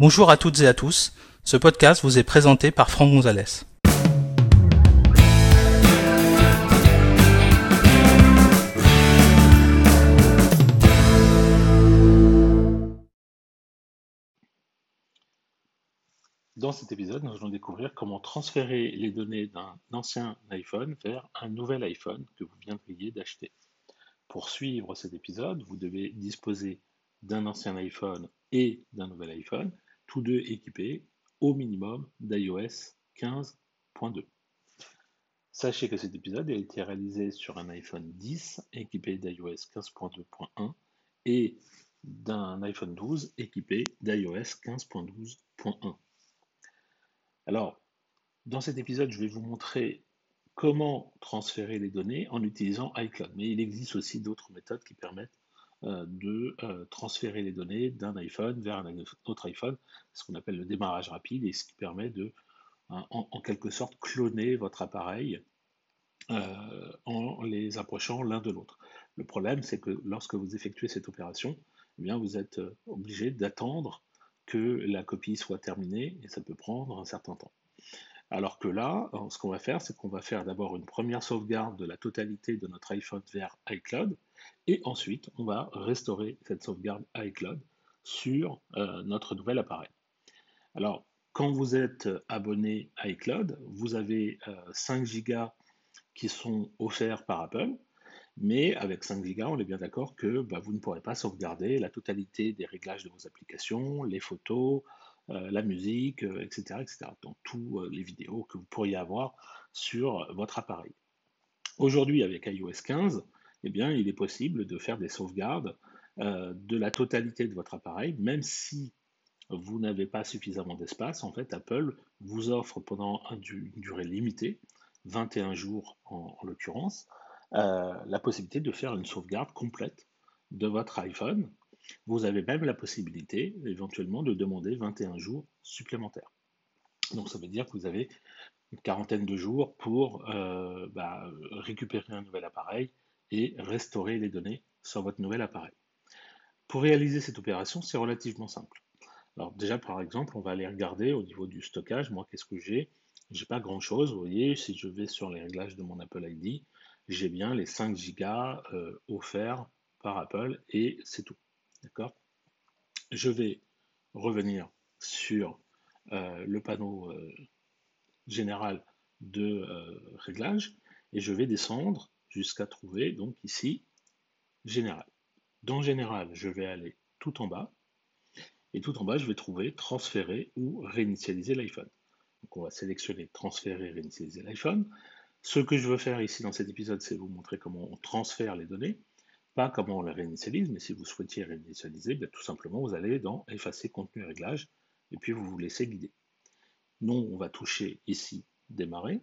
Bonjour à toutes et à tous. Ce podcast vous est présenté par Franck Gonzalez. Dans cet épisode, nous allons découvrir comment transférer les données d'un ancien iPhone vers un nouvel iPhone que vous viendriez d'acheter. Pour suivre cet épisode, vous devez disposer d'un ancien iPhone et d'un nouvel iPhone, tous deux équipés au minimum d'iOS 15.2. Sachez que cet épisode a été réalisé sur un iPhone 10 équipé d'iOS 15.2.1 et d'un iPhone 12 équipé d'iOS 15.12.1. Alors, dans cet épisode, je vais vous montrer comment transférer les données en utilisant iCloud. Mais il existe aussi d'autres méthodes qui permettent de euh, transférer les données d'un iPhone vers un autre iPhone, ce qu'on appelle le démarrage rapide, et ce qui permet de, hein, en, quelque sorte, cloner votre appareil euh, en les approchant l'un de l'autre. Le problème, c'est que lorsque vous effectuez cette opération, eh bien, vous êtes obligé d'attendre que la copie soit terminée et ça peut prendre un certain temps. Alors que là, euh, ce qu'on va faire, c'est qu'on va faire d'abord une première sauvegarde de la totalité de notre iPhone vers iCloud et ensuite on va restaurer cette sauvegarde iCloud sur euh, notre nouvel appareil. Alors, quand vous êtes abonné à iCloud, vous avez 5 euh, Go qui sont offerts par Apple mais avec 5 Go, on est bien d'accord que bah, vous ne pourrez pas sauvegarder la totalité des réglages de vos applications, les photos, euh, la musique, etc., euh, etc. Donc, toutes euh, les vidéos que vous pourriez avoir sur votre appareil. Aujourd'hui, avec iOS 15, eh bien, il est possible de faire des sauvegardes de la totalité de votre appareil, même si vous n'avez pas suffisamment d'espace. En fait, Apple vous offre pendant une durée limitée, 21 jours en l'occurrence, euh, la possibilité de faire une sauvegarde complète de votre iPhone. Vous avez même la possibilité éventuellement de demander 21 jours supplémentaires. Donc ça veut dire que vous avez une quarantaine de jours pour euh, bah, récupérer un nouvel appareil et restaurer les données sur votre nouvel appareil. Pour réaliser cette opération, c'est relativement simple. Alors déjà, par exemple, on va aller regarder au niveau du stockage. Moi, qu'est-ce que j'ai? J'ai pas grand-chose. Vous voyez, si je vais sur les réglages de mon Apple ID, j'ai bien les 5 gigas euh, offerts par Apple et c'est tout. D'accord? Je vais revenir sur euh, le panneau euh, général de réglage et je vais descendre jusqu'à trouver donc ici général. Dans général, je vais aller tout en bas et tout en bas, je vais trouver transférer ou réinitialiser l'iPhone. Donc on va sélectionner transférer, réinitialiser l'iPhone. Ce que je veux faire ici dans cet épisode, c'est vous montrer comment on transfère les données, pas comment on les réinitialise, mais si vous souhaitiez réinitialiser, bien, tout simplement, vous allez dans Effacer contenu et réglages, et puis vous vous laissez guider. Nous, on va toucher ici Démarrer,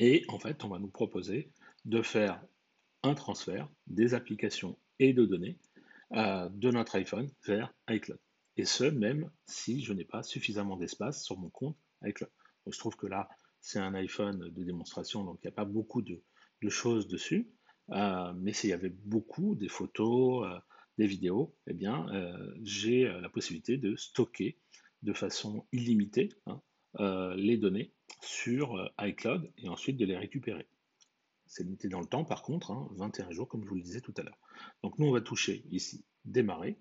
et en fait, on va nous proposer de faire un transfert des applications et de données euh, de notre iPhone vers iCloud. Et ce, même si je n'ai pas suffisamment d'espace sur mon compte iCloud. Donc, je trouve que là, c'est un iPhone de démonstration, donc il n'y a pas beaucoup de, choses dessus. Euh, mais s'il y avait beaucoup, des photos, euh, des vidéos, eh bien, euh, j'ai la possibilité de stocker de façon illimitée hein, les données sur iCloud et ensuite de les récupérer. C'est limité dans le temps, par contre, 21 hein, jours, comme je vous le disais tout à l'heure. Donc nous, on va toucher ici Démarrer.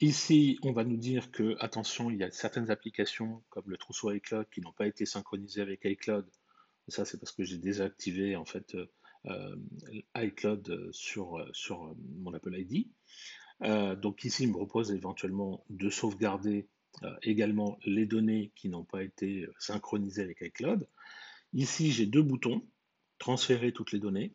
Ici, on va nous dire que, attention, il y a certaines applications comme le trousseau iCloud qui n'ont pas été synchronisées avec iCloud. Ça, c'est parce que j'ai désactivé en fait iCloud sur, sur mon Apple ID. Euh, donc ici, il me propose éventuellement de sauvegarder euh, également les données qui n'ont pas été synchronisées avec iCloud. Ici, j'ai deux boutons, transférer toutes les données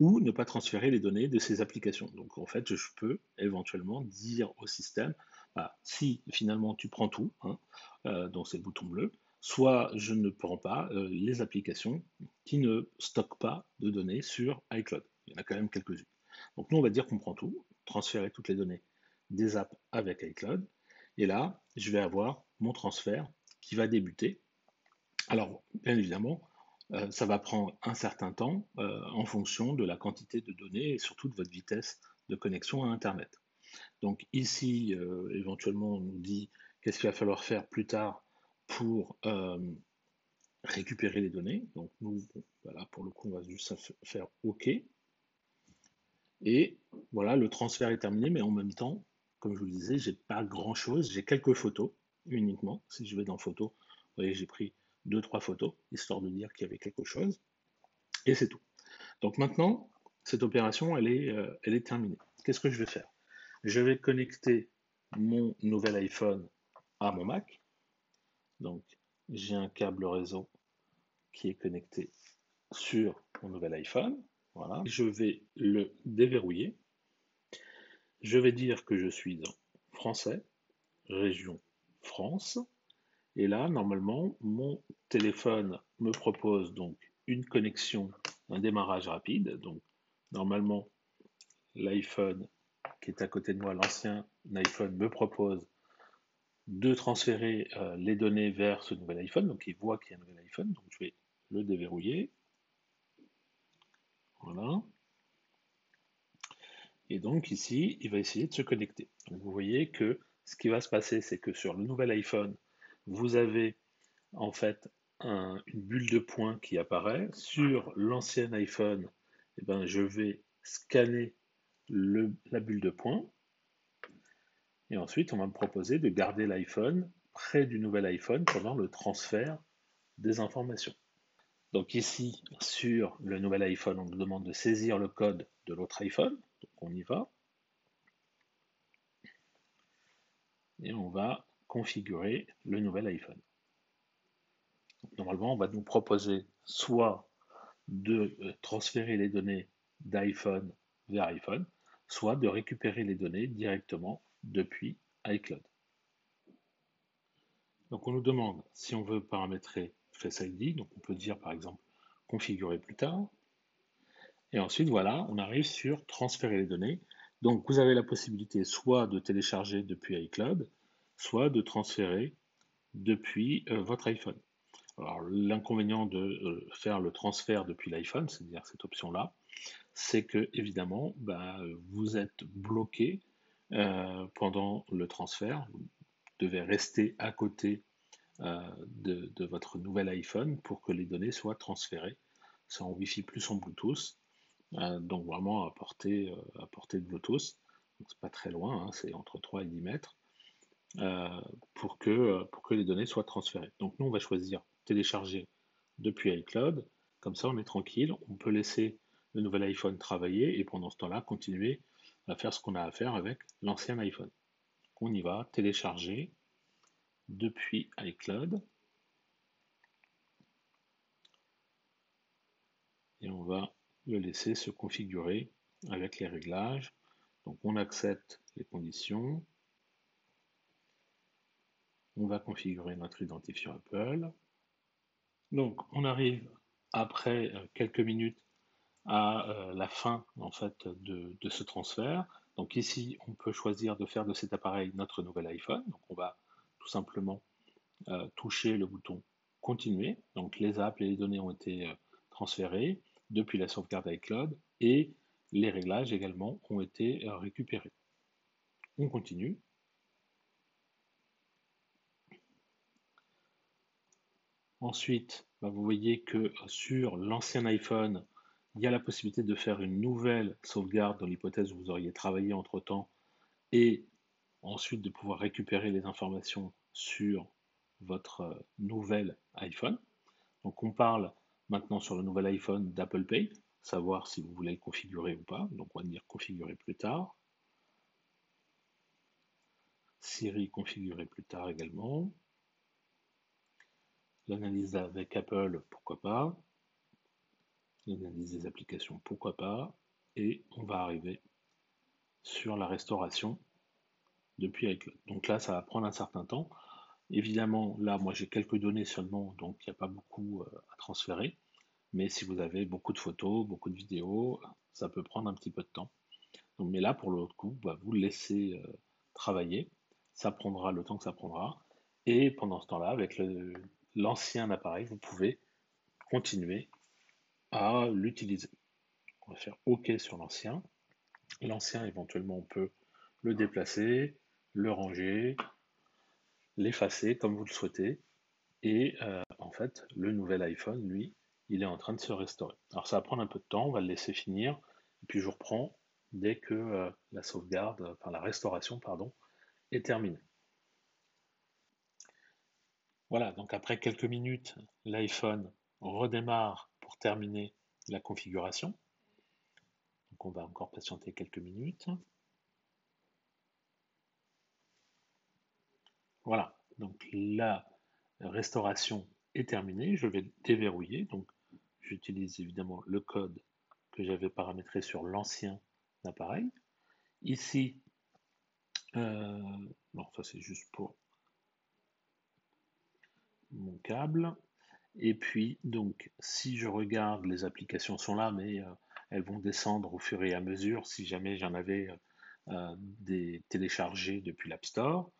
ou ne pas transférer les données de ces applications. Donc en fait, je peux éventuellement dire au système, bah, si finalement tu prends tout, hein, euh, donc c'est le bouton bleu, soit je ne prends pas euh, les applications qui ne stockent pas de données sur iCloud. Il y en a quand même quelques-unes. Donc nous, on va dire qu'on prend tout, transférer toutes les données des apps avec iCloud, et là, je vais avoir mon transfert qui va débuter. Alors, bien évidemment, euh, ça va prendre un certain temps euh, en fonction de la quantité de données et surtout de votre vitesse de connexion à Internet. Donc ici, éventuellement, on nous dit qu'est-ce qu'il va falloir faire plus tard pour euh, récupérer les données. Donc nous, voilà, pour le coup, on va juste faire OK. Et voilà, le transfert est terminé, mais en même temps, comme je vous le disais, j'ai pas grand-chose. J'ai quelques photos uniquement. Si je vais dans photos, vous voyez, j'ai pris deux, trois photos, histoire de dire qu'il y avait quelque chose. Et c'est tout. Donc maintenant, cette opération, elle est, euh, elle est terminée. Qu'est-ce que je vais faire? Je vais connecter mon nouvel iPhone à mon Mac. Donc, j'ai un câble réseau qui est connecté sur mon nouvel iPhone. Voilà. Je vais le déverrouiller. Je vais dire que je suis en français, région France. Et là, normalement, mon téléphone me propose donc une connexion, un démarrage rapide. Donc, normalement, l'iPhone qui est à côté de moi, l'ancien iPhone, me propose de transférer euh, les données vers ce nouvel iPhone. Donc, il voit qu'il y a un nouvel iPhone. Donc, je vais le déverrouiller. Voilà. Et donc, ici, il va essayer de se connecter. Vous voyez que ce qui va se passer, c'est que sur le nouvel iPhone, vous avez en fait une bulle de points qui apparaît. Sur l'ancien iPhone, eh ben, je vais scanner la bulle de points. Et ensuite, on va me proposer de garder l'iPhone près du nouvel iPhone pendant le transfert des informations. Donc ici, sur le nouvel iPhone, on nous demande de saisir le code de l'autre iPhone. Donc on y va. Et on va configurer le nouvel iPhone. Normalement, on va nous proposer soit de euh, transférer les données d'iPhone vers iPhone, soit de récupérer les données directement depuis iCloud. Donc on nous demande si on veut paramétrer Face ID, donc on peut dire par exemple configurer plus tard. Et ensuite voilà, on arrive sur transférer les données. Donc vous avez la possibilité soit de télécharger depuis iCloud, soit de transférer depuis euh, votre iPhone. Alors l'inconvénient de euh, faire le transfert depuis l'iPhone, c'est-à-dire cette option-là, c'est que évidemment bah, vous êtes bloqué euh, pendant le transfert. Vous devez rester à côté de, de, votre nouvel iPhone pour que les données soient transférées, soit en Wi-Fi plus en Bluetooth. donc vraiment à portée, à portée de Bluetooth. C'est pas très loin, hein, c'est entre 3 et 10 mètres. Euh, pour, que, euh, pour que les données soient transférées. Donc nous, on va choisir télécharger depuis iCloud. Comme ça, on est tranquille. On peut laisser le nouvel iPhone travailler et pendant ce temps-là, continuer à faire ce qu'on a à faire avec l'ancien iPhone. On y va, télécharger depuis iCloud. Et on va le laisser se configurer avec les réglages. Donc on accepte les conditions on va configurer notre identifiant Apple. Donc on arrive après euh, quelques minutes à euh, la fin en fait de, ce transfert. Donc ici on peut choisir de faire de cet appareil notre nouvel iPhone. Donc on va tout simplement euh, toucher le bouton continuer. Donc les apps et les données ont été transférées depuis la sauvegarde iCloud et les réglages également ont été récupérés. On continue. Ensuite, bah, vous voyez que sur l'ancien iPhone, il y a la possibilité de faire une nouvelle sauvegarde dans l'hypothèse où vous auriez travaillé entre-temps et ensuite de pouvoir récupérer les informations sur votre euh, nouvel iPhone. Donc on parle maintenant sur le nouvel iPhone d'Apple Pay, savoir si vous voulez le configurer ou pas. Donc on va dire configurer plus tard. Siri configurer plus tard également. L'analyse avec Apple, pourquoi pas. L'analyse des applications, pourquoi pas. Et on va arriver sur la restauration depuis iCloud. Donc là, ça va prendre un certain temps. Évidemment, là, moi j'ai quelques données seulement, donc il n'y a pas beaucoup euh, à transférer. Mais si vous avez beaucoup de photos, beaucoup de vidéos, ça peut prendre un petit peu de temps. Donc, mais là, pour l'autre coup, vous laissez euh, travailler. Ça prendra le temps que ça prendra. Et pendant ce temps-là, avec l'ancien appareil, vous pouvez continuer à l'utiliser. On va faire OK sur l'ancien. L'ancien, éventuellement, on peut le déplacer, le ranger, l'effacer comme vous le souhaitez. Et euh, en fait, le nouvel iPhone, lui, il est en train de se restaurer. Alors ça va prendre un peu de temps, on va le laisser finir, et puis je reprends dès que euh, la sauvegarde, enfin la restauration, pardon, est terminée. Voilà, donc après quelques minutes, l'iPhone redémarre terminer la configuration. On va encore patienter quelques minutes. Voilà, donc la restauration est terminée. Je vais déverrouiller. Donc j'utilise évidemment le code que j'avais paramétré sur l'ancien appareil. Ici, euh, non, ça c'est juste pour mon câble. Et puis, donc, si je regarde, les applications sont là, mais euh, elles vont descendre au fur et à mesure si jamais j'en avais euh, des téléchargés depuis l'App Store.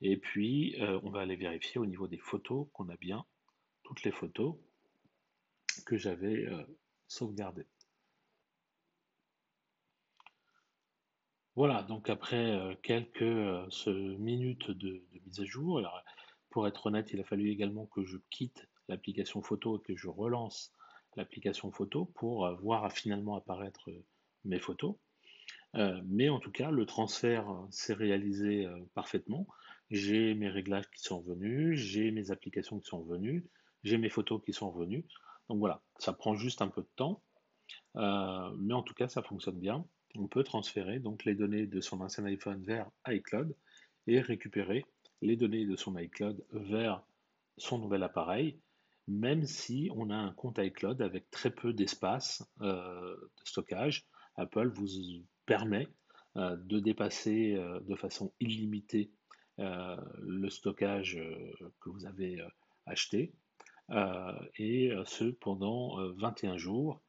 Et puis, on va aller vérifier au niveau des photos qu'on a bien toutes les photos que j'avais sauvegardées. Voilà, donc après euh, quelques euh, minutes de, mise à jour, alors, pour être honnête, il a fallu également que je quitte l'application photo et que je relance l'application photo pour euh, voir finalement apparaître mes photos. mais en tout cas, le transfert s'est réalisé parfaitement. J'ai mes réglages qui sont venus, j'ai mes applications qui sont venues, j'ai mes photos qui sont revenues. Donc voilà, ça prend juste un peu de temps, mais en tout cas, ça fonctionne bien on peut transférer donc les données de son ancien iPhone vers iCloud et récupérer les données de son iCloud vers son nouvel appareil, même si on a un compte iCloud avec très peu d'espace euh, de stockage. Apple vous permet euh, de dépasser euh, de façon illimitée le stockage que vous avez acheté, et ce pendant 21 jours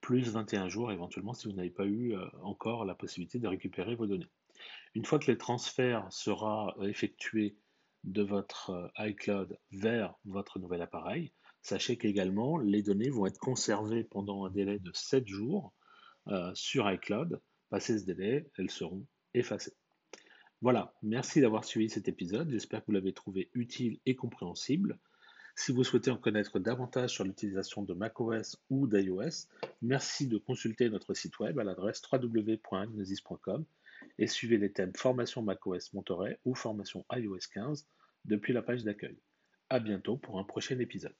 plus 21 jours éventuellement si vous n'avez pas eu encore la possibilité de récupérer vos données. Une fois que le transfert sera effectué de votre euh, iCloud vers votre nouvel appareil, sachez qu'également les données vont être conservées pendant un délai de 7 jours euh, sur iCloud. Passé ce délai, elles seront effacées. Voilà, merci d'avoir suivi cet épisode. J'espère que vous l'avez trouvé utile et compréhensible. Si vous souhaitez en connaître davantage sur l'utilisation de macOS ou d'iOS, merci de consulter notre site web à l'adresse www.agnosis.com et suivez les thèmes formation macOS Monterey ou formation iOS 15 depuis la page d'accueil. À bientôt pour un prochain épisode.